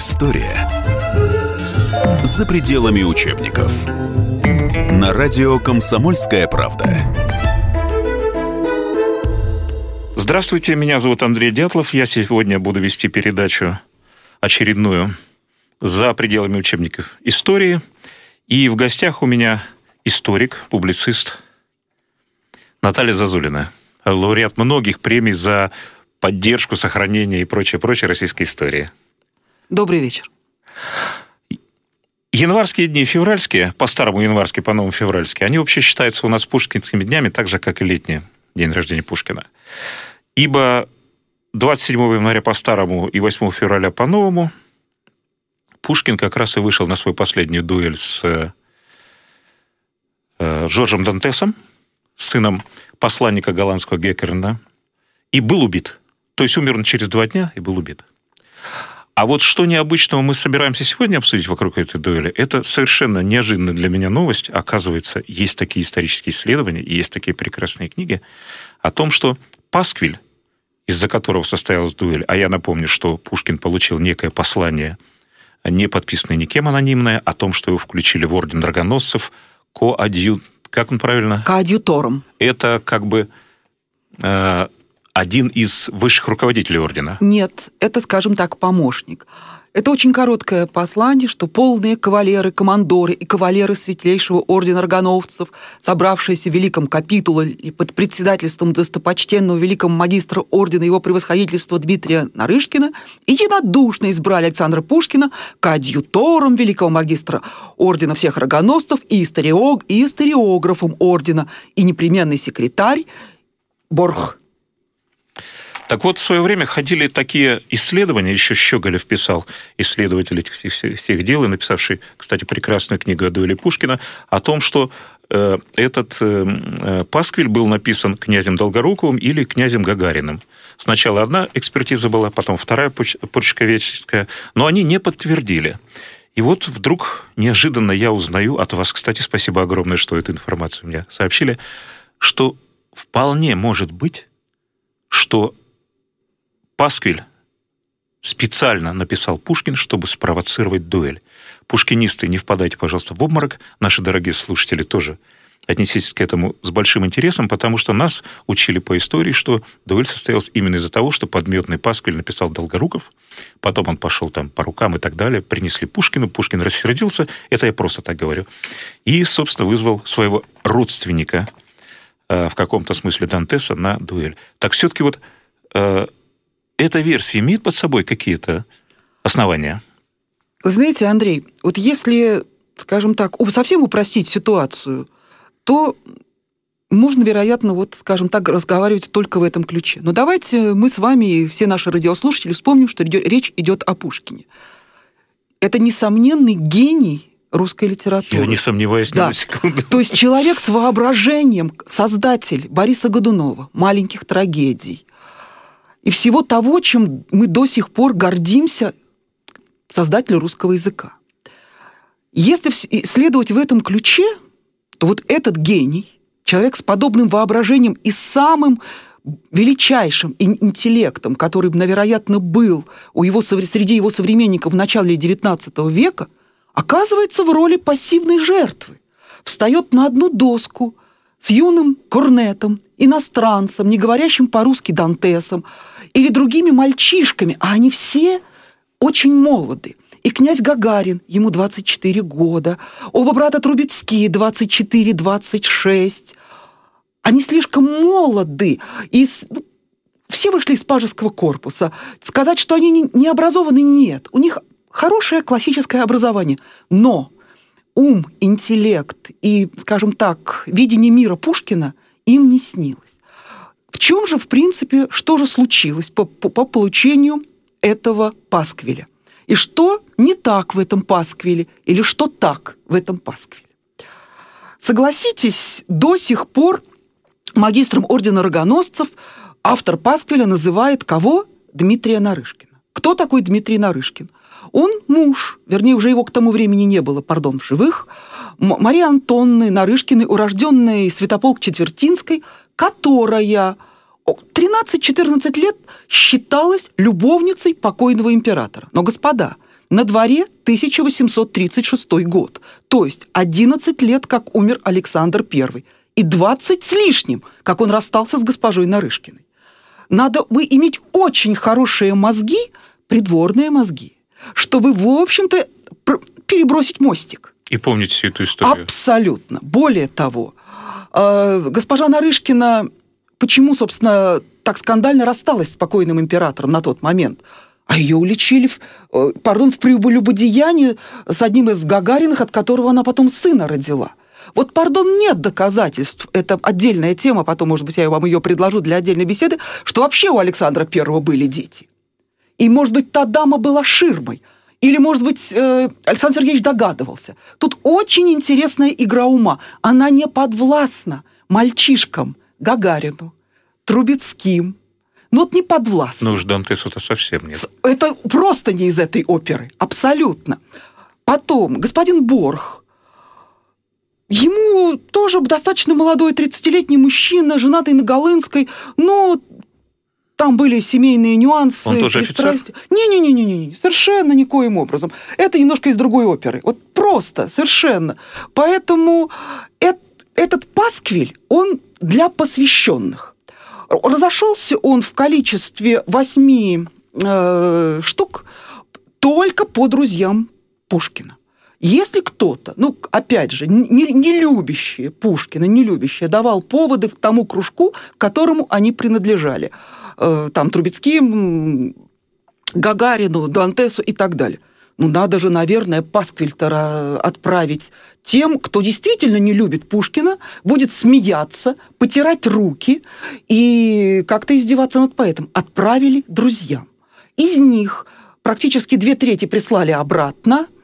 История за пределами учебников. На радио «Комсомольская правда». Здравствуйте, меня зовут Андрей Дятлов. Я сегодня буду вести передачу очередную за пределами учебников истории. И в гостях у меня историк, публицист Наталья Зазулина, лауреат многих премий за поддержку, сохранение и прочее, прочее российской истории. Добрый вечер. Январские дни, февральские, по-старому январские, по-новому февральские, они вообще считаются у нас пушкинскими днями, так же, как и летний день рождения Пушкина. Ибо 27 января по-старому и 8 февраля по-новому Пушкин как раз и вышел на свою последнюю дуэль с э, Жоржем Дантесом, сыном посланника голландского Геккерна, и был убит. То есть умер он через два дня и был убит. А вот что необычного мы собираемся сегодня обсудить вокруг этой дуэли, это совершенно неожиданная для меня новость. Оказывается, есть такие исторические исследования, и есть такие прекрасные книги о том, что Пасквиль, из-за которого состоялась дуэль, а я напомню, что Пушкин получил некое послание, не подписанное никем анонимное, о том, что его включили в орден драгоносцев, коадью... Как он правильно? Коадьютором. Это как бы э, один из высших руководителей ордена? Нет, это, скажем так, помощник. Это очень короткое послание, что полные кавалеры, командоры и кавалеры Светлейшего Ордена Рогановцев, собравшиеся в Великом Капитуле и под председательством достопочтенного великого магистра Ордена его превосходительства Дмитрия Нарышкина, единодушно избрали Александра Пушкина коадьютором великого магистра Ордена всех Рогановцев и, историог, и историографом Ордена, и непременный секретарь Борх так вот, в свое время ходили такие исследования, еще Щеголев писал, исследователь этих всех, всех дел, и написавший, кстати, прекрасную книгу о дуэли Пушкина, о том, что э, этот э, э пасквиль был написан князем Долгоруковым или князем Гагариным. Сначала одна экспертиза была, потом вторая почковеческая, но они не подтвердили. И вот вдруг неожиданно я узнаю от вас, кстати, спасибо огромное, что эту информацию мне сообщили, что вполне может быть, что Пасквиль специально написал Пушкин, чтобы спровоцировать дуэль. Пушкинисты, не впадайте, пожалуйста, в обморок. Наши дорогие слушатели тоже отнеситесь к этому с большим интересом, потому что нас учили по истории, что дуэль состоялась именно из-за того, что подметный Пасквиль написал Долгоруков, потом он пошел там по рукам и так далее, принесли Пушкину, Пушкин рассердился, это я просто так говорю, и, собственно, вызвал своего родственника, э, в каком-то смысле Дантеса, на дуэль. Так все-таки вот э, эта версия имеет под собой какие-то основания? Вы знаете, Андрей, вот если, скажем так, совсем упростить ситуацию, то можно, вероятно, вот, скажем так, разговаривать только в этом ключе. Но давайте мы с вами и все наши радиослушатели вспомним, что речь идет о Пушкине. Это несомненный гений русской литературы. Я не сомневаюсь да. ни на секунду. То есть человек с воображением, создатель Бориса Годунова, «Маленьких трагедий», и всего того, чем мы до сих пор гордимся создателю русского языка. Если следовать в этом ключе, то вот этот гений, человек с подобным воображением и самым величайшим интеллектом, который, навероятно, был у его, среди его современников в начале XIX века, оказывается в роли пассивной жертвы. Встает на одну доску с юным корнетом, иностранцем, не говорящим по-русски Дантесом, или другими мальчишками, а они все очень молоды. И князь Гагарин, ему 24 года, оба брата Трубецкие 24-26. Они слишком молоды, и ну, все вышли из пажеского корпуса. Сказать, что они не образованы, нет. У них хорошее классическое образование. Но ум, интеллект и, скажем так, видение мира Пушкина им не снилось. В чем же, в принципе, что же случилось по, по, по получению этого пасквиля? И что не так в этом пасквиле? Или что так в этом пасквиле? Согласитесь, до сих пор магистром ордена рогоносцев автор пасквиля называет кого? Дмитрия Нарышкина. Кто такой Дмитрий Нарышкин? Он муж, вернее, уже его к тому времени не было, пардон, в живых, Марии Антонны Нарышкиной, урожденной Святополк Четвертинской, которая 13-14 лет считалась любовницей покойного императора. Но, господа, На дворе 1836 год, то есть 11 лет, как умер Александр I, и 20 с лишним, как он расстался с госпожой Нарышкиной. Надо бы иметь очень хорошие мозги, придворные мозги, чтобы, в общем-то, перебросить мостик. И помнить всю эту историю. Абсолютно. Более того, э, госпожа Нарышкина почему, собственно, так скандально рассталась с покойным императором на тот момент? А ее уличили, в, э, пардон, в прелюбодеянии с одним из Гагариных, от которого она потом сына родила. Вот, пардон, нет доказательств, это отдельная тема, потом, может быть, я вам ее предложу для отдельной беседы, что вообще у Александра Первого были дети. И, может быть, та дама была ширмой. Или, может быть, э, Александр Сергеевич догадывался. Тут очень интересная игра ума. Она не подвластна мальчишкам Гагарину, Трубецким. Ну, вот не подвластна. Ну уж Дантесу-то совсем нет. Это просто не из этой оперы. Абсолютно. Потом господин Борх, Ему тоже достаточно молодой 30-летний мужчина, женатый на Голынской, но там были семейные нюансы. Он тоже офицер? Не-не-не, совершенно никоим образом. Это немножко из другой оперы. Вот просто, совершенно. Поэтому этот пасквиль, он для посвященных. Разошелся он в количестве восьми э, штук только по друзьям Пушкина. Если кто-то, ну, опять же, не, не любящие Пушкина, не любящие, давал поводы к тому кружку, к которому они принадлежали, там, Трубецким, Гагарину, Дантесу и так далее. Ну, надо же, наверное, пасквильтера отправить тем, кто действительно не любит Пушкина, будет смеяться, потирать руки и как-то издеваться над поэтом. Отправили друзьям. Из них практически две трети прислали обратно –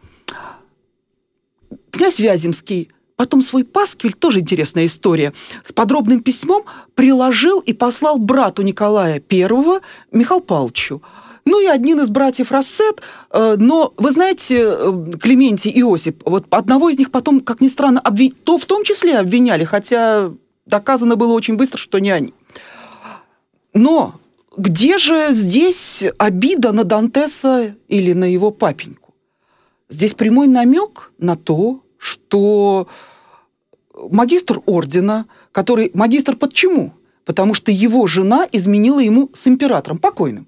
Князь Вяземский потом свой пасквиль, тоже интересная история, с подробным письмом приложил и послал брату Николая I, Михаилу Павловичу. Ну и один из братьев Рассет, э, но вы знаете, э, Клементий и Иосип, вот одного из них потом, как ни странно, обвин... то в том числе обвиняли, хотя доказано было очень быстро, что не они. Но где же здесь обида на Дантеса или на его папеньку? Здесь прямой намек на то, что магистр ордена, который... Магистр почему? Потому что его жена изменила ему с императором, покойным.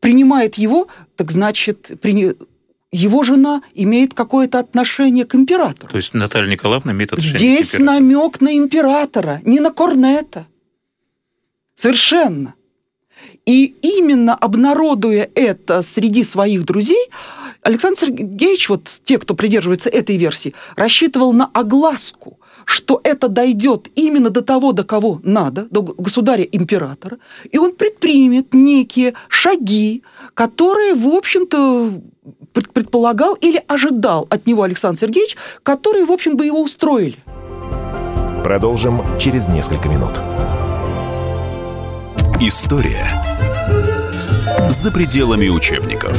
Принимает его, так значит, при... его жена имеет какое-то отношение к императору. То есть Наталья Николаевна имеет отношение Здесь к императору. намек на императора, не на Корнета. Совершенно. И именно обнародуя это среди своих друзей, Александр Сергеевич, вот те, кто придерживается этой версии, рассчитывал на огласку, что это дойдет именно до того, до кого надо, до государя-императора, и он предпримет некие шаги, которые, в общем-то, предполагал или ожидал от него Александр Сергеевич, которые, в общем, бы его устроили. Продолжим через несколько минут. История за пределами учебников.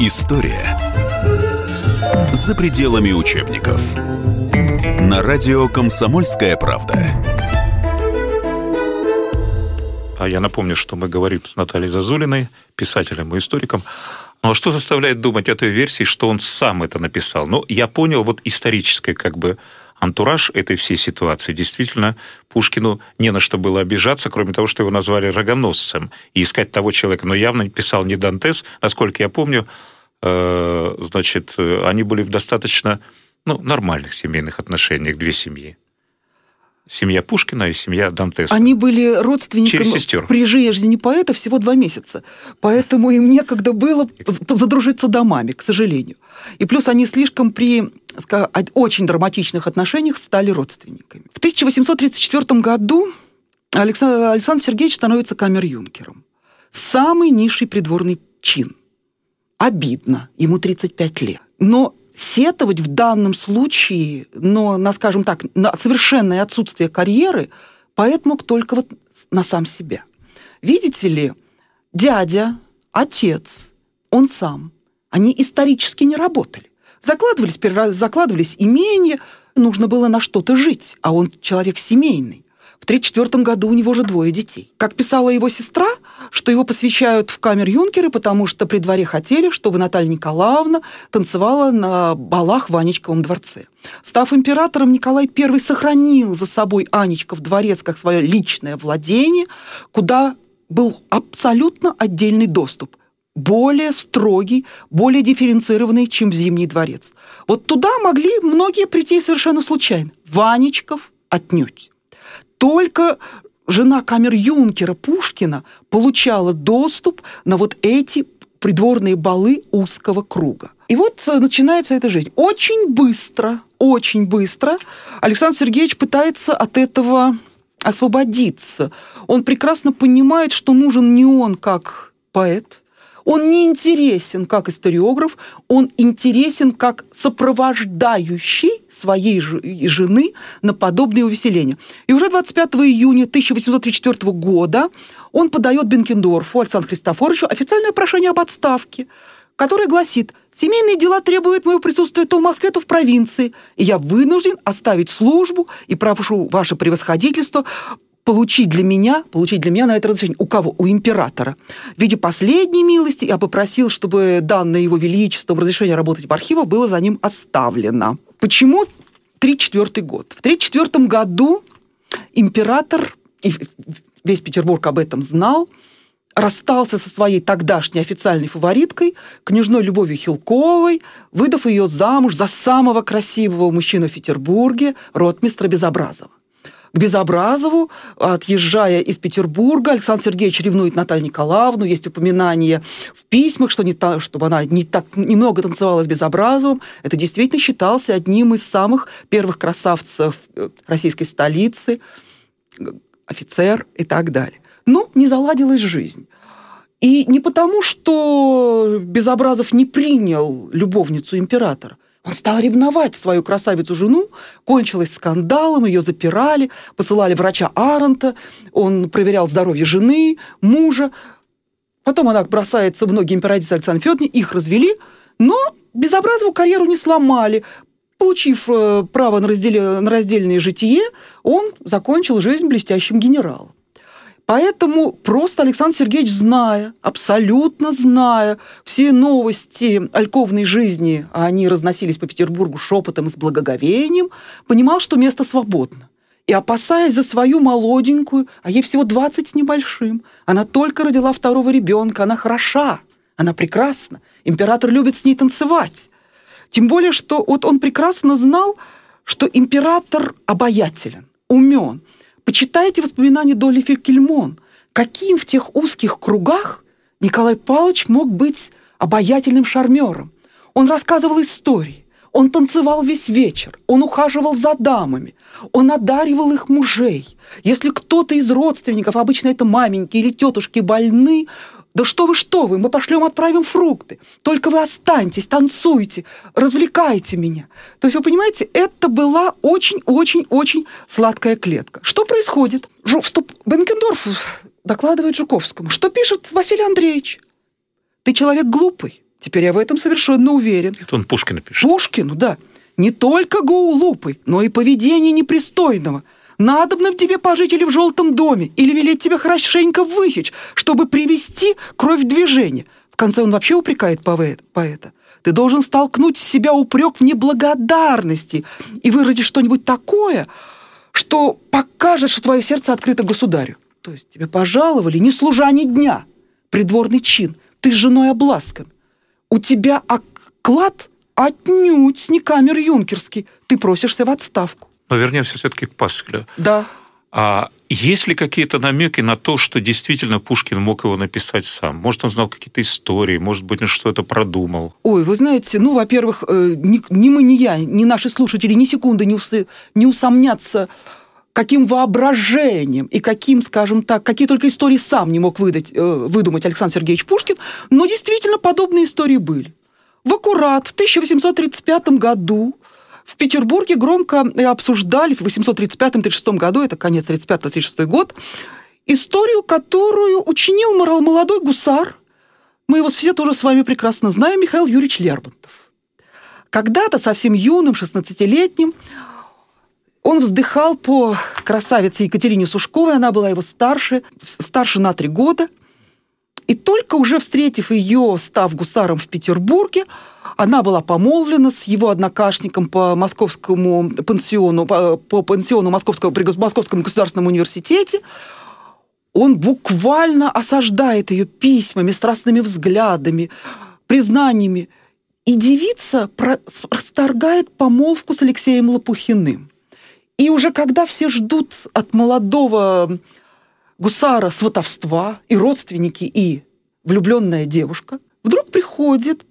История за пределами учебников. На радио «Комсомольская правда». А я напомню, что мы говорим с Натальей Зазулиной, писателем и историком. Ну а что заставляет думать этой версии, что он сам это написал? Ну, я понял вот историческое как бы антураж этой всей ситуации. Действительно, Пушкину не на что было обижаться, кроме того, что его назвали рогоносцем, и искать того человека. Но явно писал не Дантес, насколько я помню, э, значит, они были в достаточно ну, нормальных семейных отношениях, две семьи. Семья Пушкина и семья Дантеса. Они были родственниками при жизни поэта всего два месяца. Поэтому им некогда было задружиться домами, к сожалению. И плюс они слишком при очень драматичных отношениях стали родственниками. В 1834 году Александр, Александр Сергеевич становится камер-юнкером. Самый низший придворный чин. Обидно, ему 35 лет. Но сетовать в данном случае, но на, скажем так, на совершенное отсутствие карьеры, поэт мог только вот на сам себя. Видите ли, дядя, отец, он сам, они исторически не работали. Закладывались, закладывались имения, нужно было на что-то жить, а он человек семейный. В 1934 году у него же двое детей. Как писала его сестра, что его посвящают в камер юнкеры, потому что при дворе хотели, чтобы Наталья Николаевна танцевала на балах в Анечковом дворце. Став императором, Николай I сохранил за собой Анечков дворец как свое личное владение, куда был абсолютно отдельный доступ более строгий, более дифференцированный, чем Зимний дворец. Вот туда могли многие прийти совершенно случайно. Ванечков отнюдь. Только жена камер-юнкера Пушкина получала доступ на вот эти придворные балы узкого круга. И вот э, начинается эта жизнь. Очень быстро, очень быстро Александр Сергеевич пытается от этого освободиться. Он прекрасно понимает, что нужен не он как поэт, он не интересен как историограф, он интересен как сопровождающий своей жены на подобные увеселения. И уже 25 июня 1834 года он подает Бенкендорфу Александру Христофоровичу официальное прошение об отставке, которое гласит «Семейные дела требуют моего присутствия то в Москве, то в провинции, и я вынужден оставить службу и прошу ваше превосходительство получить для меня, получить для меня на это разрешение. У кого? У императора. В виде последней милости я попросил, чтобы данное его величеством разрешение работать в архивах было за ним оставлено. Почему 34 год? В 34 году император, и весь Петербург об этом знал, расстался со своей тогдашней официальной фавориткой, княжной Любовью Хилковой, выдав ее замуж за самого красивого мужчину в Петербурге, ротмистра Безобразова к Безобразову, отъезжая из Петербурга. Александр Сергеевич ревнует Наталью Николаевну. Есть упоминание в письмах, что не та, чтобы она не так немного танцевала с Безобразовым. Это действительно считался одним из самых первых красавцев э, российской столицы, офицер и так далее. Но не заладилась жизнь. И не потому, что Безобразов не принял любовницу императора – он стал ревновать свою красавицу-жену, кончилось скандалом, ее запирали, посылали врача Аронта, он проверял здоровье жены, мужа. Потом она бросается в ноги императрицы Александре Федоровне, их развели, но Безобразову карьеру не сломали. Получив э, право на, раздел... на раздельное житие, он закончил жизнь блестящим генералом. Поэтому просто Александр Сергеевич, зная, абсолютно зная все новости альковной жизни, а они разносились по Петербургу шепотом и с благоговением, понимал, что место свободно. И опасаясь за свою молоденькую, а ей всего 20 с небольшим, она только родила второго ребенка, она хороша, она прекрасна, император любит с ней танцевать. Тем более, что вот он прекрасно знал, что император обаятелен, умен, Почитайте воспоминания Долли Феркельмон. Каким в тех узких кругах Николай Павлович мог быть обаятельным шармером. Он рассказывал истории, он танцевал весь вечер, он ухаживал за дамами, он одаривал их мужей. Если кто-то из родственников, обычно это маменьки или тетушки, больны, да что вы, что вы, мы пошлем, отправим фрукты. Только вы останьтесь, танцуйте, развлекайте меня. То есть, вы понимаете, это была очень-очень-очень сладкая клетка. Что происходит? Жу, вступ... Бенкендорф докладывает Жуковскому. Что пишет Василий Андреевич? Ты человек глупый. Теперь я в этом совершенно уверен. Это он Пушкина пишет. Пушкину, да. Не только глупый, но и поведение непристойного – Надобно тебе пожить или в желтом доме, или велеть тебе хорошенько высечь, чтобы привести кровь в движение. В конце он вообще упрекает поэта. Ты должен столкнуть с себя упрек в неблагодарности и выразить что-нибудь такое, что покажет, что твое сердце открыто государю. То есть тебе пожаловали не служа ни дня, придворный чин, ты с женой обласкан. У тебя оклад отнюдь не камер юнкерский, ты просишься в отставку. Но вернемся все-таки к Паскалю. Да. А есть ли какие-то намеки на то, что действительно Пушкин мог его написать сам? Может, он знал какие-то истории, может быть, он что-то продумал? Ой, вы знаете, ну, во-первых, э, ни, ни мы, ни я, ни наши слушатели ни секунды не, ус, не усомнятся каким воображением и каким, скажем так, какие только истории сам не мог выдать, э, выдумать Александр Сергеевич Пушкин, но действительно подобные истории были. В аккурат в 1835 году в Петербурге громко обсуждали в 835-36 году, это конец 35-36 год, историю, которую учинил молодой гусар, мы его все тоже с вами прекрасно знаем, Михаил Юрьевич Лермонтов. Когда-то совсем юным, 16-летним, он вздыхал по красавице Екатерине Сушковой, она была его старше, старше на три года. И только уже встретив ее, став гусаром в Петербурге, она была помолвлена с его однокашником по московскому пансиону, по, по пансиону Московского, при Московском государственном университете. Он буквально осаждает ее письмами, страстными взглядами, признаниями. И девица расторгает помолвку с Алексеем Лопухиным. И уже когда все ждут от молодого гусара сватовства, и родственники, и влюбленная девушка, вдруг приходит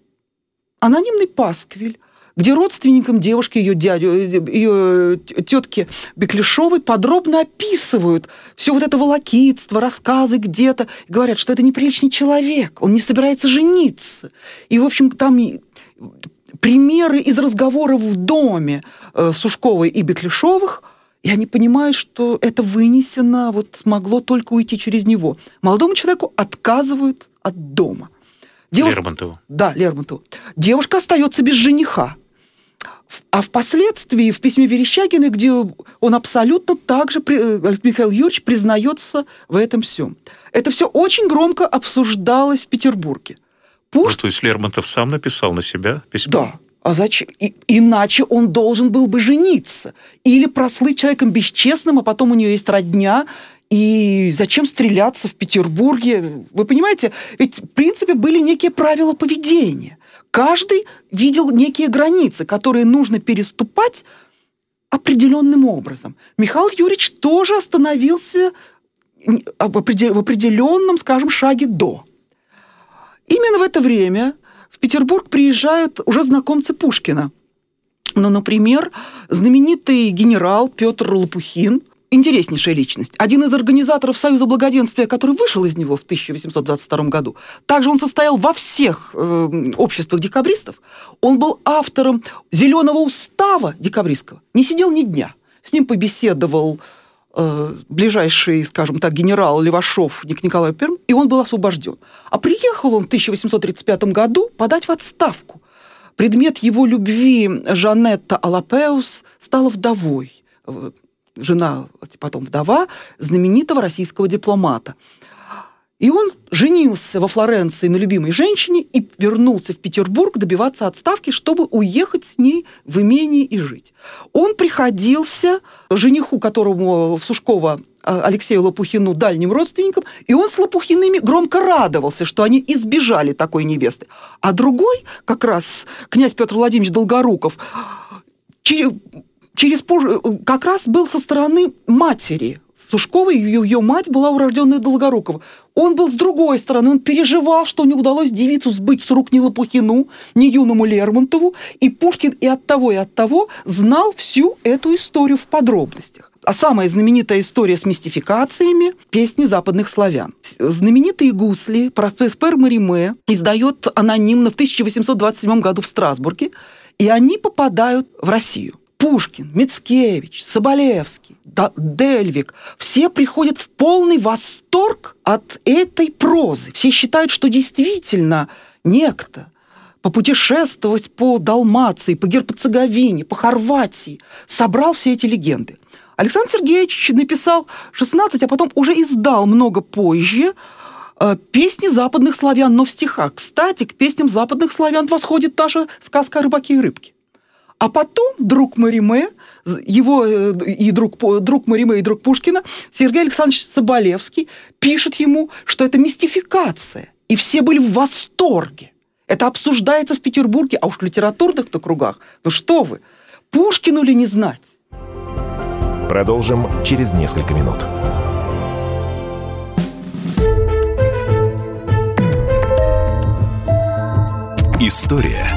анонимный пасквиль, где родственникам девушки, ее дядю, ее тетки Беклешовой подробно описывают все вот это волокитство, рассказы где-то, говорят, что это неприличный человек, он не собирается жениться. И, в общем, там примеры из разговоров в доме э, Сушковой и Беклешовых, и они понимают, что это вынесено, вот могло только уйти через него. Молодому человеку отказывают от дома. Девушка... Лермонтову. Да, Лермонтову. Девушка остается без жениха. А впоследствии в письме Верещагина, где он абсолютно также, э, Михаил Юрьевич, признается в этом всем. Это все очень громко обсуждалось в Петербурге. Пуш... Ну, то есть Лермонтов сам написал на себя письмо? Да. А зачем? И, иначе он должен был бы жениться. Или прослыть человеком бесчестным, а потом у нее есть родня, и зачем стреляться в Петербурге? Вы понимаете, ведь в принципе были некие правила поведения. Каждый видел некие границы, которые нужно переступать определенным образом. Михаил Юрьевич тоже остановился в определенном, скажем, шаге до. Именно в это время в Петербург приезжают уже знакомцы Пушкина. Ну, например, знаменитый генерал Петр Лопухин, интереснейшая личность. Один из организаторов Союза благоденствия, который вышел из него в 1822 году. Также он состоял во всех э, обществах декабристов. Он был автором «Зеленого устава» декабристского. Не сидел ни дня. С ним побеседовал ближайший, скажем так, генерал Левашов Ник Николай Перм, и он был освобожден. А приехал он в 1835 году подать в отставку. Предмет его любви Жанетта Алапеус стала вдовой жена, потом вдова знаменитого российского дипломата. И он женился во Флоренции на любимой женщине и вернулся в Петербург добиваться отставки, чтобы уехать с ней в имение и жить. Он приходился жениху, которому в Сушково а, Алексею Лопухину дальним родственникам, и он с Лопухиными громко радовался, что они избежали такой невесты. А другой, как раз князь Петр Владимирович Долгоруков, через как раз был со стороны матери. Сушковой, ее, ее мать была урожденная Долгорукова. Он был с другой стороны, он переживал, что не удалось девицу сбыть с рук ни Лопухину, ни юному Лермонтову, и Пушкин и от того, и от того знал всю эту историю в подробностях. А самая знаменитая история с мистификациями – песни западных славян. Знаменитые гусли профессор Мариме издает анонимно в 1827 году в Страсбурге, и они попадают в Россию. Пушкин, Мицкевич, Соболевский, Дельвик, все приходят в полный восторг от этой прозы. Все считают, что действительно некто попутешествовать по Далмации, по Герпоцеговине, по Хорватии, собрал все эти легенды. Александр Сергеевич написал 16, а потом уже издал много позже э, песни западных славян, но в стихах. Кстати, к песням западных славян восходит наша сказка о рыбаке и рыбке. А потом друг Мариме, его э, и друг, друг Мариме, и друг Пушкина, Сергей Александрович Соболевский, пишет ему, что это мистификация. И все были в восторге. Это обсуждается в Петербурге, а уж в литературных-то кругах. Ну что вы, Пушкину ли не знать? Продолжим через несколько минут. История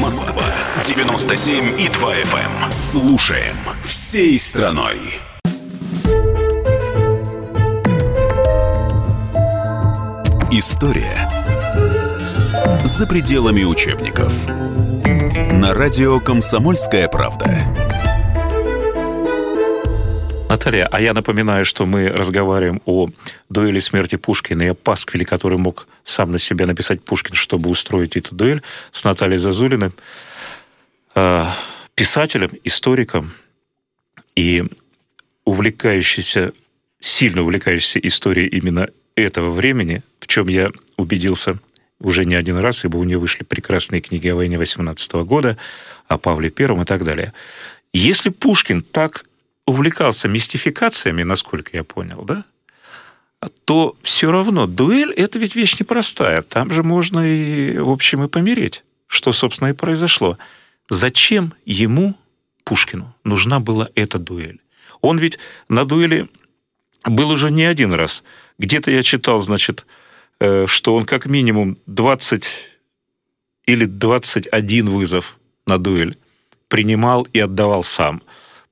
Москва 97 и 2 FM. Слушаем всей страной. История за пределами учебников. На радио «Комсомольская правда». Наталья, а я напоминаю, что мы разговариваем о дуэли смерти Пушкина и о пасквиле, который мог сам на себя написать Пушкин, чтобы устроить эту дуэль, с Натальей Зазулиной, э, писателем, историком и увлекающейся, сильно увлекающейся историей именно этого времени, в чем я убедился уже не один раз, ибо у нее вышли прекрасные книги о войне 18 года, о Павле Первом и так далее. Если Пушкин так увлекался мистификациями, насколько я понял, да, то все равно дуэль – это ведь вещь непростая. Там же можно и, в общем, и помереть, что, собственно, и произошло. Зачем ему, Пушкину, нужна была эта дуэль? Он ведь на дуэли был уже не один раз. Где-то я читал, значит, Э, что он как минимум 20 или 21 вызов на дуэль принимал и отдавал сам.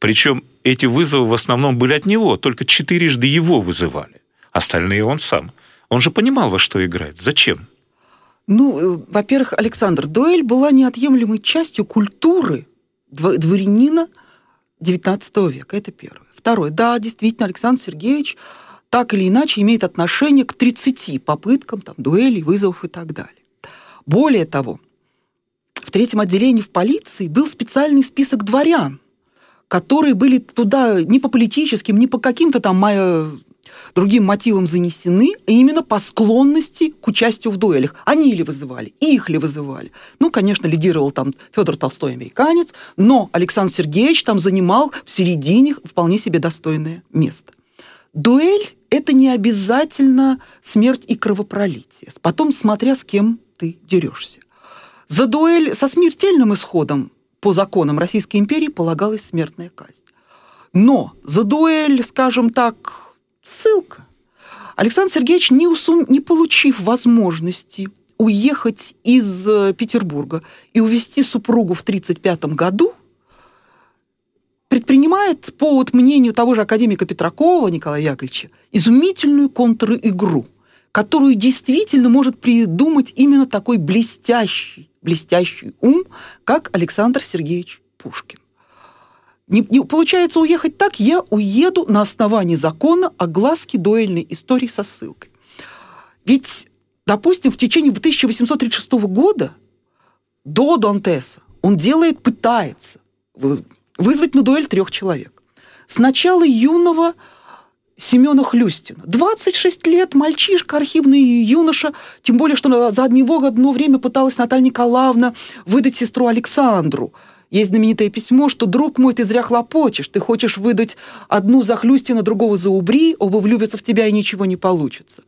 Причем эти вызовы в основном были от него, только четырежды его вызывали. Остальные он сам. Он же понимал, во что играет. Зачем? Ну, э, во-первых, Александр, дуэль была неотъемлемой частью культуры дворянина XIX века. Это первое. Второе. Да, действительно, Александр Сергеевич так или иначе имеет отношение к 30 попыткам там, дуэлей, вызовов и так далее. Более того, в третьем отделении в полиции был специальный список дворян, которые были туда не по политическим, не по каким-то там другим мотивам занесены, а именно по склонности к участию в дуэлях. Они ли вызывали, их ли вызывали. Ну, конечно, лидировал там Федор Толстой, американец, но Александр Сергеевич там занимал в середине вполне себе достойное место. Дуэль – это не обязательно смерть и кровопролитие. Потом, смотря с кем ты дерешься. За дуэль со смертельным исходом по законам Российской империи полагалась смертная казнь. Но за дуэль, скажем так, ссылка. Александр Сергеевич, не, усун, не получив возможности уехать из э, Петербурга и увезти супругу в 1935 году, предпринимает, по вот мнению того же академика Петракова Николая Яковлевича, изумительную контр-игру, которую действительно может придумать именно такой блестящий, блестящий ум, как Александр Сергеевич Пушкин. Не, не получается уехать так, я уеду на основании закона о глазке дуэльной истории со ссылкой. Ведь, допустим, в течение 1836 года до Дантеса он делает, пытается вызвать на дуэль трех человек. Сначала юного Семена Хлюстина. 26 лет, мальчишка, архивный юноша, тем более, что за него одно время пыталась Наталья Николаевна выдать сестру Александру. Есть знаменитое письмо, что «Друг мой, ты зря хлопочешь, ты хочешь выдать одну за Хлюстина, другого за Убри, оба влюбятся в тебя, и ничего не получится».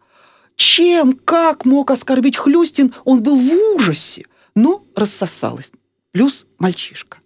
Чем, как мог оскорбить Хлюстин, он был в ужасе, но рассосалась. Плюс мальчишка.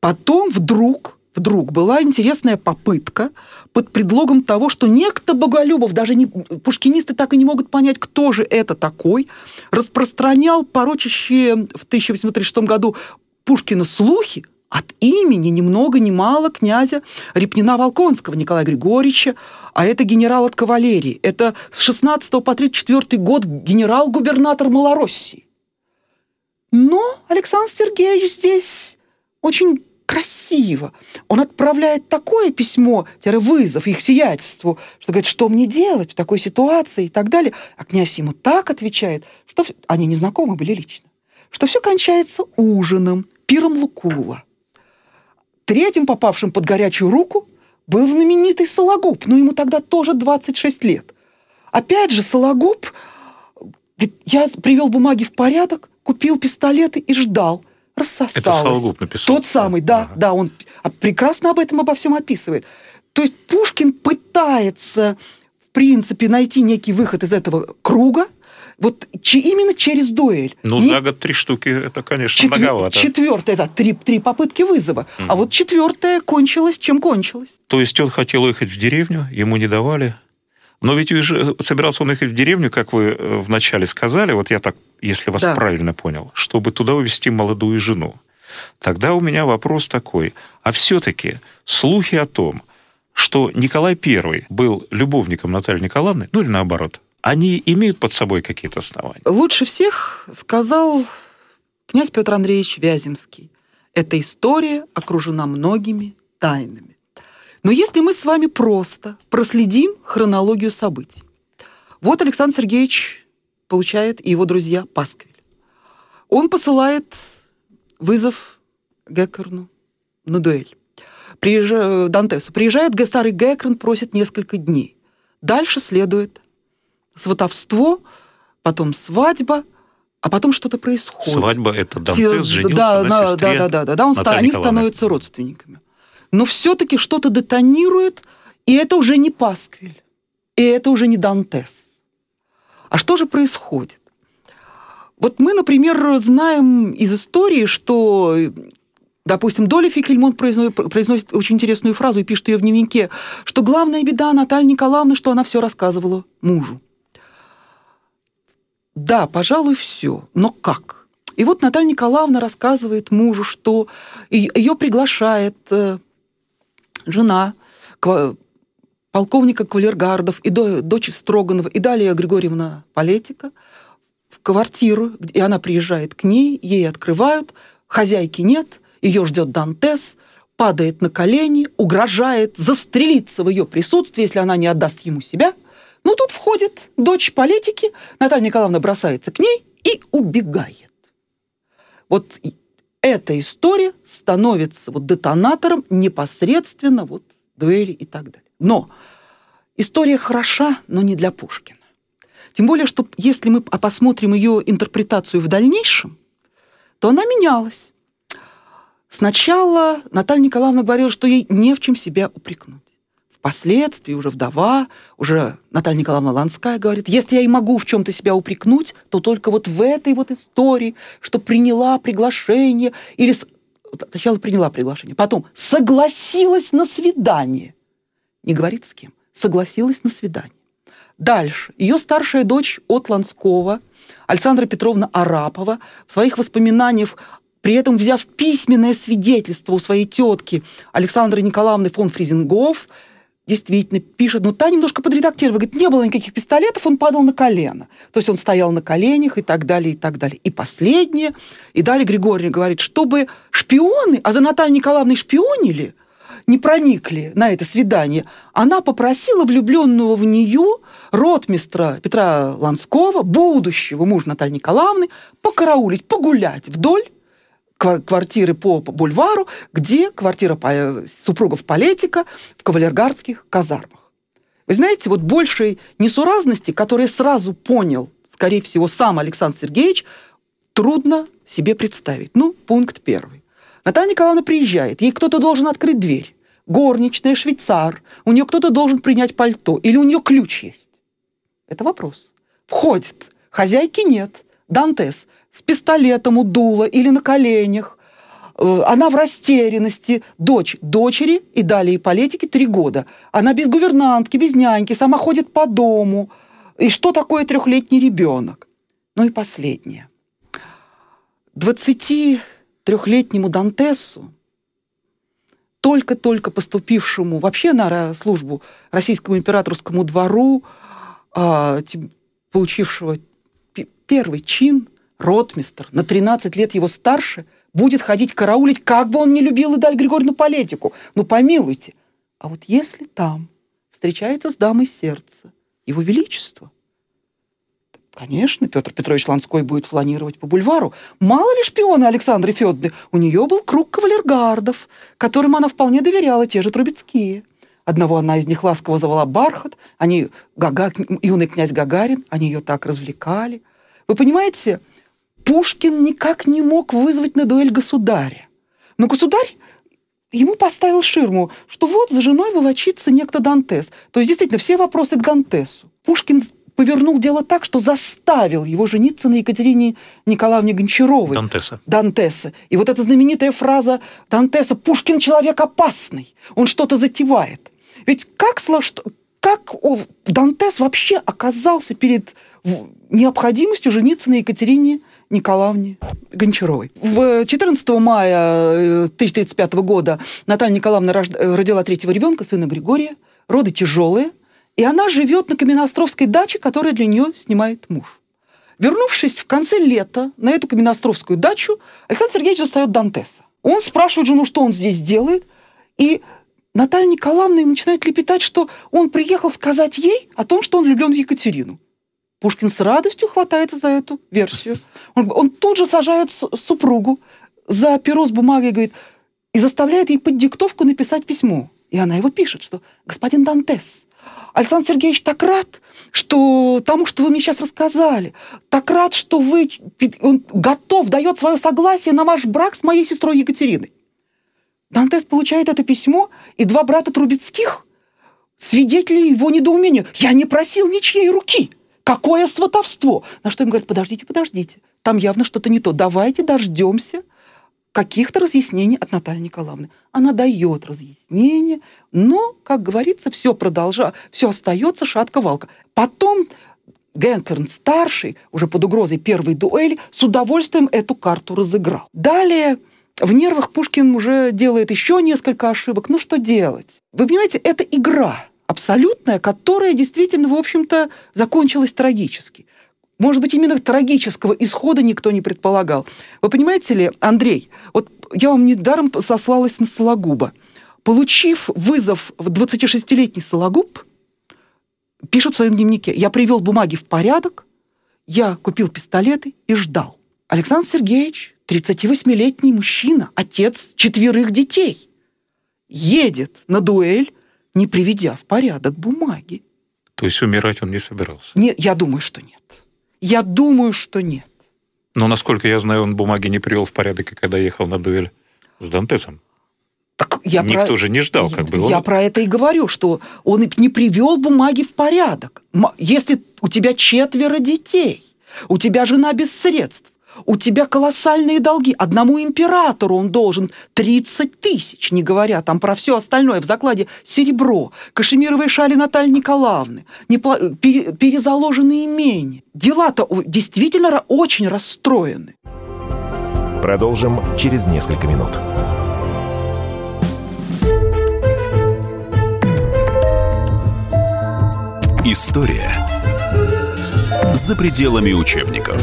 Потом вдруг, вдруг была интересная попытка под предлогом того, что некто Боголюбов, даже не, пушкинисты так и не могут понять, кто же это такой, распространял порочащие в 1836 году Пушкина слухи от имени ни много ни мало князя Репнина Волконского Николая Григорьевича, а это генерал от кавалерии. Это с 16 по 34 год генерал-губернатор Малороссии. Но Александр Сергеевич здесь очень красиво. Он отправляет такое письмо, вызов их сиятельству, что говорит, что мне делать в такой ситуации и так далее. А князь ему так отвечает, что они не знакомы были лично, что все кончается ужином, пиром Лукула. Третьим попавшим под горячую руку был знаменитый Сологуб, но ему тогда тоже 26 лет. Опять же, Сологуб, я привел бумаги в порядок, купил пистолеты и ждал – рассосалось. Это Сологуб написал. Тот самый, да, ага. да, он прекрасно об этом обо всем описывает. То есть Пушкин пытается принципе, найти некий выход из этого круга, вот че, именно через дуэль. Ну, Не- за год три штуки, это, конечно, четвер- многовато. Четвертая, это три, три попытки вызова. А вот четвертая кончилась, чем кончилась. То есть он хотел уехать в деревню, ему не давали. Но ведь уже собирался он ехать в деревню, как вы э, вначале сказали, вот я так, если вас Да. правильно понял, чтобы туда увезти молодую жену. Тогда у меня вопрос такой. А все-таки слухи о том, что Николай I был любовником Натальи Николаевны, ну или наоборот, они имеют под собой какие-то основания? Лучше всех сказал князь Петр Андреевич Вяземский. Эта история окружена многими тайнами. Но если мы с вами просто проследим хронологию событий. Вот Александр Сергеевич получает и его друзья Пасквиль. Он посылает вызов Геккерну на дуэль. Приезжа- Дантесу. Приезжает старый Геккерн, просит несколько дней. Дальше следует сватовство, потом свадьба, а потом что-то происходит. Свадьба – это Дантес женился да, на да, сестре да, да, да, да, он ста- они становятся родственниками. Но все-таки что-то детонирует, и это уже не Пасквиль, и это уже не Дантес. А что же происходит? Вот мы, например, знаем из истории, что, допустим, Доля Фикельмон произносит, произносит очень интересную фразу и пишет ее в дневнике, что главная беда Натальи Николаевны, что она все рассказывала мужу. Да, пожалуй, все. Но как? И вот Наталья Николаевна рассказывает мужу, что ее приглашает э, жена полковника Кавалергардов и до- дочь Строганова, и далее Григорьевна Полетика в квартиру, и она приезжает к ней, ей открывают, хозяйки нет, ее ждет Дантес, падает на колени, угрожает застрелиться в ее присутствии, если она не отдаст ему себя. Ну, тут входит дочь политики, Наталья Николаевна бросается к ней и убегает. Вот эта история становится вот детонатором непосредственно вот дуэли и так далее. Но история хороша, но не для Пушкина. Тем более, что если мы посмотрим ее интерпретацию в дальнейшем, то она менялась. Сначала Наталья Николаевна говорила, что ей не в чем себя упрекнуть. Впоследствии уже вдова, уже Наталья Николаевна Ланская говорит, если я и могу в чем-то себя упрекнуть, то только вот в этой вот истории, что приняла приглашение, или сначала приняла приглашение, потом согласилась на свидание. Не говорит с кем. Согласилась на свидание. Дальше. Ее старшая дочь от Ланского, Александра Петровна Арапова, в своих воспоминаниях, при этом взяв письменное свидетельство у своей тетки Александры Николаевны фон Фризингов, действительно пишет, но та немножко подредактировала, говорит, не было никаких пистолетов, он падал на колено. То есть он стоял на коленях и так далее, и так далее. И последнее, и далее Григорий говорит, чтобы шпионы, а за Натальей Николаевной шпионили, не проникли на это свидание, она попросила влюбленного в нее ротмистра Петра Ланского, будущего мужа Натальи Николаевны, покараулить, погулять вдоль квартиры по, бульвару, где квартира по- супругов Политика в кавалергардских казармах. Вы знаете, вот большей несуразности, которую сразу понял, скорее всего, сам Александр Сергеевич, трудно себе представить. Ну, пункт первый. Наталья Николаевна приезжает, ей кто-то должен открыть дверь. Горничная, швейцар, у нее кто-то должен принять пальто, или у нее ключ есть. Это вопрос. Входит, хозяйки нет, Дантес с пистолетом у дула или на коленях. Э, Она в растерянности. Дочь дочери и далее политики три года. Она без гувернантки, без няньки, сама ходит по дому. И что такое трехлетний ребенок? Ну и последнее. 23-летнему Дантесу, только-только поступившему вообще на службу российскому императорскому двору, а, получившего пе- первый чин, ротмистр, на 13 лет его старше, будет ходить караулить, как бы он не любил Идаль Григорьевну Политику. Ну, помилуйте. А вот если там встречается с дамой сердца, его величество, Конечно, Петр Петрович Ланской будет фланировать по бульвару. Мало ли шпиона Александры Федоровны, у нее был круг кавалергардов, которым она вполне доверяла, те же Трубецкие. Одного она из них ласково звала Бархат, они, Гага, юный князь Гагарин, они ее так развлекали. Вы понимаете, Пушкин никак не мог вызвать на дуэль государя. Но государь ему поставил ширму, что вот за женой волочится некто Дантес. То есть, действительно, все вопросы к Дантесу. Пушкин повернул дело так, что заставил его жениться на Екатерине Николаевне Гончаровой. Дантеса. Дантеса. И вот эта знаменитая фраза Дантеса «Пушкин человек опасный, он что-то затевает». Ведь как, как Дантес вообще оказался перед необходимостью жениться на Екатерине Николаевне Гончаровой. В 14 мая 1035 года Наталья Николаевна родила третьего ребенка, сына Григория. Роды тяжелые – и она живет на Каменостровской даче, которую для нее снимает муж. Вернувшись в конце лета на эту Каменостровскую дачу, Александр Сергеевич застает Дантеса. Он спрашивает жену, что он здесь делает, и Наталья Николаевна начинает лепетать, что он приехал сказать ей о том, что он влюблен в Екатерину. Пушкин с радостью хватается за эту версию. Он, он тут же сажает супругу за перо с бумагой и говорит, и заставляет ей под диктовку написать письмо. И она его пишет, что «Господин Дантес, Александр Сергеевич так рад, что тому, что вы мне сейчас рассказали, так рад, что вы, он готов, дает свое согласие на ваш брак с моей сестрой Екатериной. Дантес получает это письмо, и два брата Трубецких, свидетели его недоумения. Я не просил ничьей руки. Какое сватовство? На что им говорят, подождите, подождите. Там явно что-то не то. Давайте дождемся каких-то разъяснений от Натальи Николаевны. Она дает разъяснения, но, как говорится, все продолжа, все остается шатко-валко. Потом Генкерн старший, уже под угрозой первой дуэли, с удовольствием эту карту разыграл. Далее в нервах Пушкин уже делает еще несколько ошибок. Ну что делать? Вы понимаете, это игра абсолютная, которая действительно, в общем-то, закончилась трагически. Может быть, именно трагического исхода никто не предполагал. Вы понимаете ли, Андрей, вот я вам недаром сослалась на Сологуба. Получив вызов в 26-летний Сологуб, пишет в своем дневнике, я привел бумаги в порядок, я купил пистолеты и ждал. Александр Сергеевич, 38-летний мужчина, отец четверых детей, едет на дуэль, не приведя в порядок бумаги. То есть умирать он не собирался? Нет, я думаю, что нет. Я думаю, что нет. Но, насколько я знаю, он бумаги не привел в порядок, и когда ехал на дуэль с Дантесом. Так я Никто про... же не ждал, как бы. Я он... про это и говорю, что он не привел бумаги в порядок. Если у тебя четверо детей, у тебя жена без средств, у тебя колоссальные долги. Одному императору он должен 30 тысяч, не говоря там про все остальное. В закладе серебро, кашемировые шали Натальи Николаевны, непла... перезаложенные имения. Дела-то действительно очень расстроены. Продолжим через несколько минут. История за пределами учебников.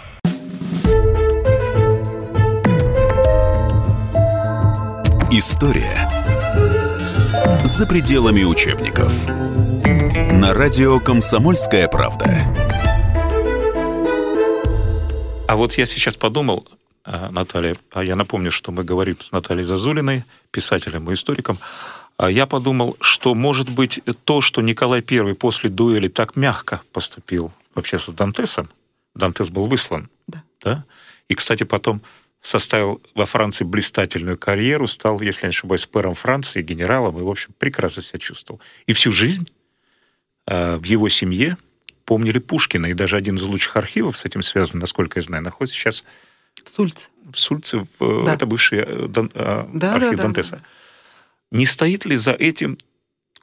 История за пределами учебников. На радио «Комсомольская правда». А вот я сейчас подумал, а, Наталья, а я напомню, что мы говорим с Натальей Зазулиной, писателем и историком, а я подумал, что, может быть, то, что Николай I после дуэли так мягко поступил вообще с Дантесом, Дантес был выслан, да. Да? и, кстати, потом составил во Франции блистательную карьеру, стал, если я не ошибаюсь, пэром Франции, генералом, и, в общем, прекрасно себя чувствовал. И всю жизнь э, в его семье помнили Пушкина, и даже один из лучших архивов с этим связан, насколько я знаю, находится сейчас... В Сульце. В Сульце, в, да. это бывший э, Дон, э, да, архив да, Дантеса. Да. Не стоит ли за этим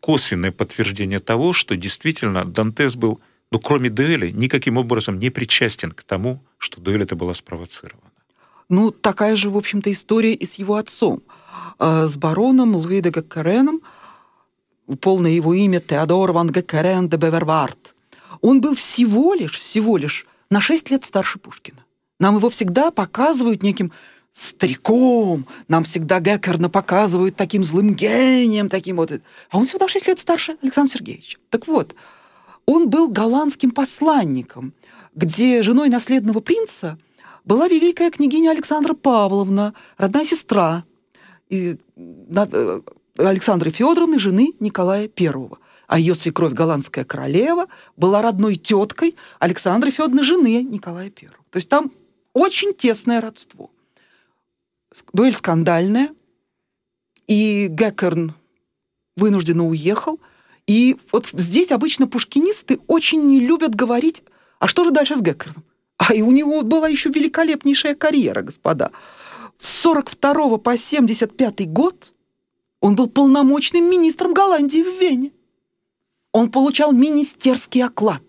косвенное подтверждение того, что действительно Дантес был, ну, кроме дуэли, никаким образом не причастен к тому, что дуэль это была спровоцирована? Ну, такая же, в общем-то, история и с его отцом, э, с бароном Луи де Гаккареном, полное его имя Теодор ван Гаккарен де Бевервард. Он был всего лишь, всего лишь на 6 лет старше Пушкина. Нам его всегда показывают неким стариком, нам всегда Геккерна показывают таким злым гением, таким вот. А он всего на 6 лет старше Александра Сергеевича. Так вот, он был голландским посланником, где женой наследного принца была великая княгиня Александра Павловна, родная сестра и, э, Александры Федоровны, жены Николая I. А ее свекровь, голландская королева, была родной теткой Александры Федоровны, жены Николая I. То есть там очень тесное родство. Дуэль скандальная, и Геккерн вынужденно уехал. И вот здесь обычно пушкинисты очень не любят говорить, а что же дальше с Геккерном? А и у него была еще великолепнейшая карьера, господа. С 42 по 75 год он был полномочным министром Голландии в Вене. Он получал министерский оклад.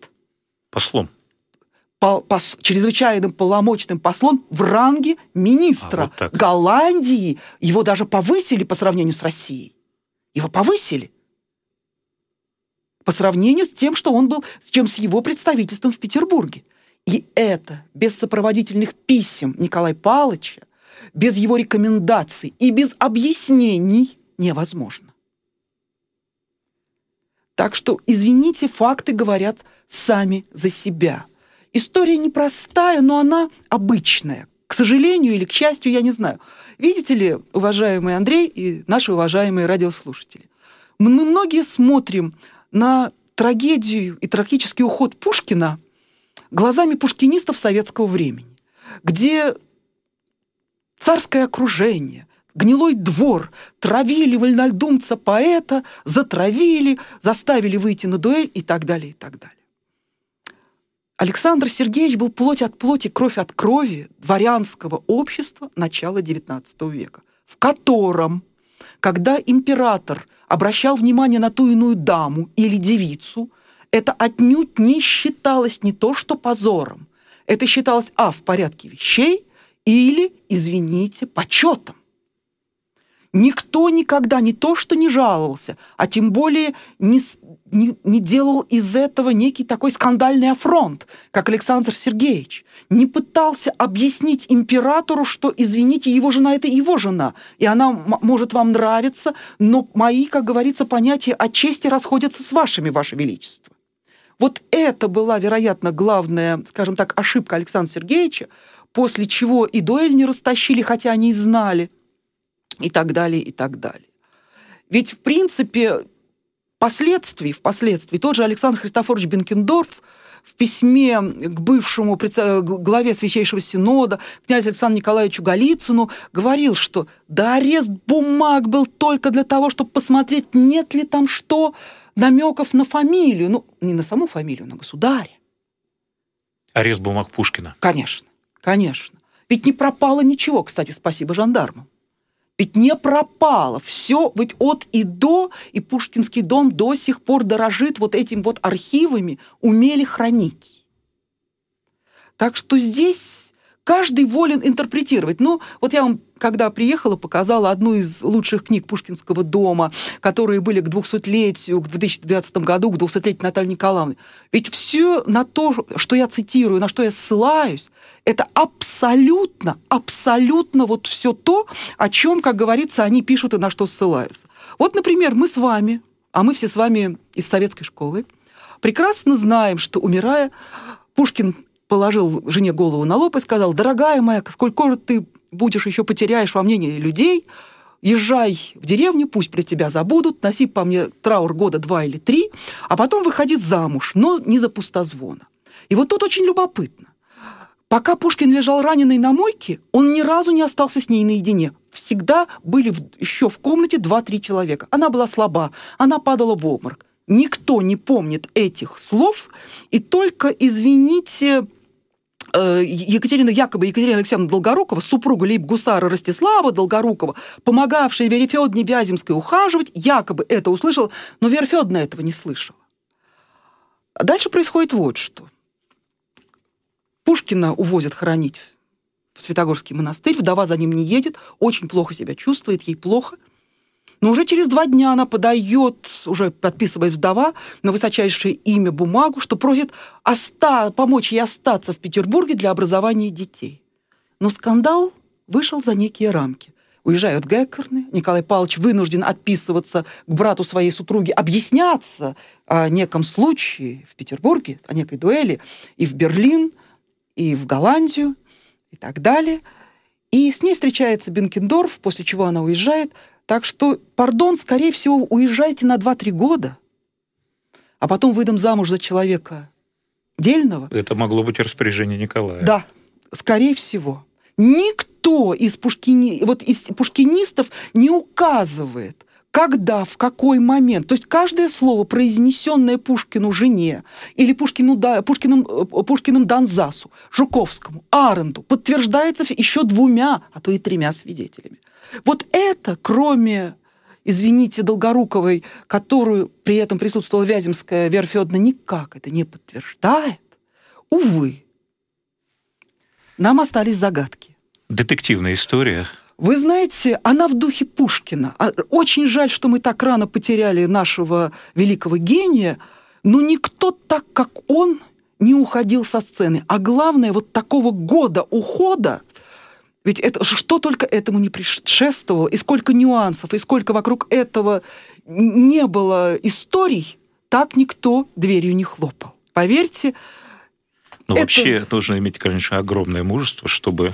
Послом. По, пос, чрезвычайным полномочным послом в ранге министра а, вот Голландии. Его даже повысили по сравнению с Россией. Его повысили. По сравнению с тем, что он был, с чем с его представительством в Петербурге. И это без сопроводительных писем Николая Павловича, без его рекомендаций и без объяснений невозможно. Так что, извините, факты говорят сами за себя. История непростая, но она обычная. К сожалению или к счастью, я не знаю. Видите ли, уважаемый Андрей и наши уважаемые радиослушатели, мы многие смотрим на трагедию и трагический уход Пушкина глазами пушкинистов советского времени, где царское окружение, гнилой двор, травили вольнодумца-поэта, затравили, заставили выйти на дуэль и так далее, и так далее. Александр Сергеевич был плоть от плоти, кровь от крови дворянского общества начала XIX века, в котором, когда император обращал внимание на ту иную даму или девицу, это отнюдь не считалось не то что позором, это считалось, а, в порядке вещей, или, извините, почетом. Никто никогда не то что не жаловался, а тем более не, не, не делал из этого некий такой скандальный афронт, как Александр Сергеевич. Не пытался объяснить императору, что, извините, его жена – это его жена, и она может вам нравиться, но мои, как говорится, понятия о чести расходятся с вашими, Ваше Величество. Вот это была, вероятно, главная, скажем так, ошибка Александра Сергеевича, после чего и дуэль не растащили, хотя они и знали – и так далее, и так далее. Ведь, в принципе, впоследствии, впоследствии тот же Александр Христофорович Бенкендорф в письме к бывшему главе Священного Синода, князю Александру Николаевичу Голицыну, говорил, что да арест бумаг был только для того, чтобы посмотреть, нет ли там что, намеков на фамилию. Ну, не на саму фамилию, на государя. Арест бумаг Пушкина. Конечно, конечно. Ведь не пропало ничего, кстати, спасибо жандармам. Ведь не пропало. Все ведь от и до, и Пушкинский дом до сих пор дорожит вот этим вот архивами, умели хранить. Так что здесь каждый волен интерпретировать. Ну, вот я вам, когда приехала, показала одну из лучших книг Пушкинского дома, которые были к 200-летию, в 2012 году, к 200-летию Натальи Николаевны. Ведь все на то, что я цитирую, на что я ссылаюсь, это абсолютно, абсолютно вот все то, о чем, как говорится, они пишут и на что ссылаются. Вот, например, мы с вами, а мы все с вами из советской школы, прекрасно знаем, что, умирая, Пушкин положил жене голову на лоб и сказал, дорогая моя, сколько ты будешь еще потеряешь во мнении людей, езжай в деревню, пусть про тебя забудут, носи по мне траур года два или три, а потом выходи замуж, но не за пустозвона. И вот тут очень любопытно. Пока Пушкин лежал раненый на мойке, он ни разу не остался с ней наедине. Всегда были еще в комнате два-три человека. Она была слаба, она падала в обморок. Никто не помнит этих слов, и только, извините, Екатерина, якобы Екатерина Алексеевна Долгорукова, супруга лейб-гусара Ростислава Долгорукова, помогавшая Вере Федоровне Вяземской ухаживать, якобы это услышала, но Вера Федоровна этого не слышала. А дальше происходит вот что – Пушкина увозят хоронить в Святогорский монастырь, вдова за ним не едет, очень плохо себя чувствует, ей плохо. Но уже через два дня она подает, уже подписывает вдова, на высочайшее имя бумагу, что просит оста помочь ей остаться в Петербурге для образования детей. Но скандал вышел за некие рамки. Уезжают Геккерны, Николай Павлович вынужден отписываться к брату своей супруги, объясняться о неком случае в Петербурге, о некой дуэли, и в Берлин, и в Голландию, и так далее. И с ней встречается Бенкендорф, после чего она уезжает. Так что, пардон, скорее всего, уезжайте на 2-3 года, а потом выйдем замуж за человека дельного. Это могло быть распоряжение Николая. Да, скорее всего. Никто из, пушкини... вот из пушкинистов не указывает, когда, в какой момент. То есть каждое слово, произнесенное Пушкину жене или Пушкину, да, Пушкиным, э, Пушкиным Донзасу, Жуковскому, Аренду, подтверждается еще двумя, а то и тремя свидетелями. Вот это, кроме, извините, Долгоруковой, которую при этом присутствовала Вяземская Вера Федоровна, никак это не подтверждает, увы, нам остались загадки. Детективная история. Вы знаете, она в духе Пушкина. А, очень жаль, что мы так рано потеряли нашего великого гения, но никто так, как он, не уходил со сцены. А главное, вот такого года ухода, ведь это, что только этому не предшествовало, и сколько нюансов, и сколько вокруг этого не было историй, так никто дверью не хлопал. Поверьте, но это... вообще нужно иметь, конечно, огромное мужество, чтобы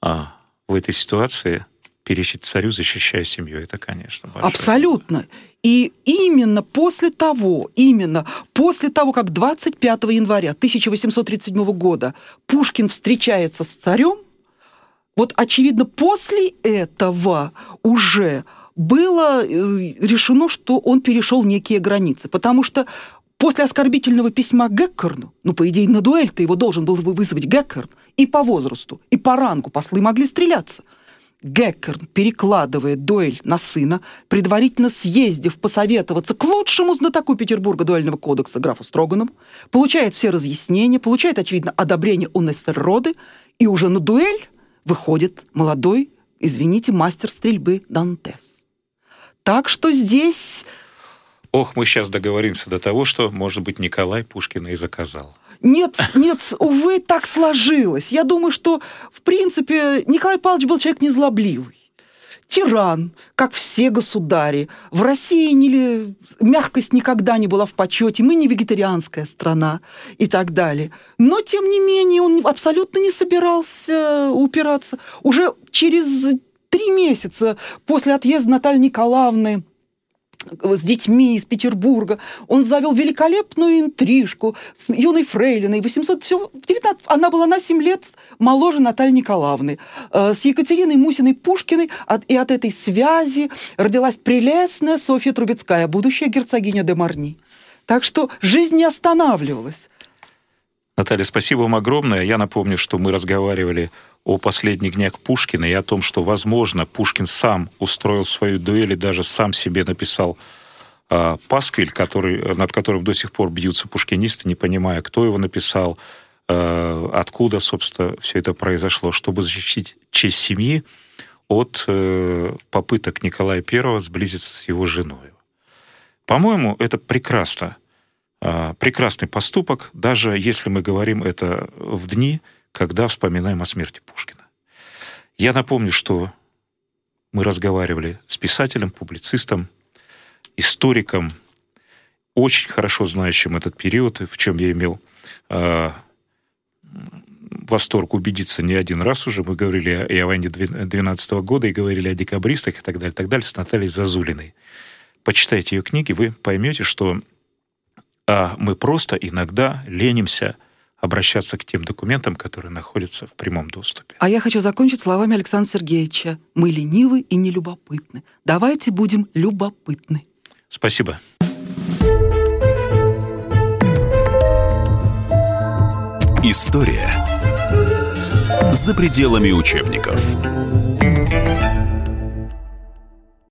а, в этой ситуации перечить царю, защищая семью. Это, конечно, большое. Абсолютно. И именно после того, именно после того, как 25 января 1837 года Пушкин встречается с царем, вот, очевидно, после этого уже было э, решено, что он перешел некие границы, потому что После оскорбительного письма Геккерну, ну, по идее, на дуэль-то его должен был бы вызвать Геккерн, и по возрасту, и по рангу послы могли стреляться. Геккерн перекладывает дуэль на сына, предварительно съездив посоветоваться к лучшему знатоку Петербурга дуэльного кодекса графу Строганову, получает все разъяснения, получает, очевидно, одобрение у Нессерроды, и уже на дуэль выходит молодой, извините, мастер стрельбы Дантес. Так что здесь Ох, мы сейчас договоримся до того, что, может быть, Николай Пушкина и заказал. Нет, нет, увы, так сложилось. Я думаю, что, в принципе, Николай Павлович был человек незлобливый. Тиран, как все государи. В России не, мягкость никогда не была в почете. Мы не вегетарианская страна и так далее. Но, тем не менее, он абсолютно не собирался упираться. Уже через три месяца после отъезда Натальи Николаевны с детьми из Петербурга. Он завел великолепную интрижку с юной фрейлиной. 800, все, 19, она была на 7 лет моложе Натальи Николаевны. Э, с Екатериной Мусиной Пушкиной. И от этой связи родилась прелестная Софья Трубецкая, будущая герцогиня де Марни. Так что жизнь не останавливалась. Наталья, спасибо вам огромное. Я напомню, что мы разговаривали о последних днях Пушкина и о том, что, возможно, Пушкин сам устроил свою дуэль и даже сам себе написал э, пасквиль, который, над которым до сих пор бьются пушкинисты, не понимая, кто его написал, э, откуда, собственно, все это произошло, чтобы защитить честь семьи от э, попыток Николая I сблизиться с его женой. По-моему, это прекрасно. Э, прекрасный поступок, даже если мы говорим это в дни, когда вспоминаем о смерти Пушкина. Я напомню, что мы разговаривали с писателем, публицистом, историком, очень хорошо знающим этот период, в чем я имел э, восторг убедиться не один раз уже. Мы говорили и о войне 12 года, и говорили о декабристах и так далее, и так далее, с Натальей Зазулиной. Почитайте ее книги, вы поймете, что а, мы просто иногда ленимся – обращаться к тем документам, которые находятся в прямом доступе. А я хочу закончить словами Александра Сергеевича. Мы ленивы и нелюбопытны. Давайте будем любопытны. Спасибо. История за пределами учебников.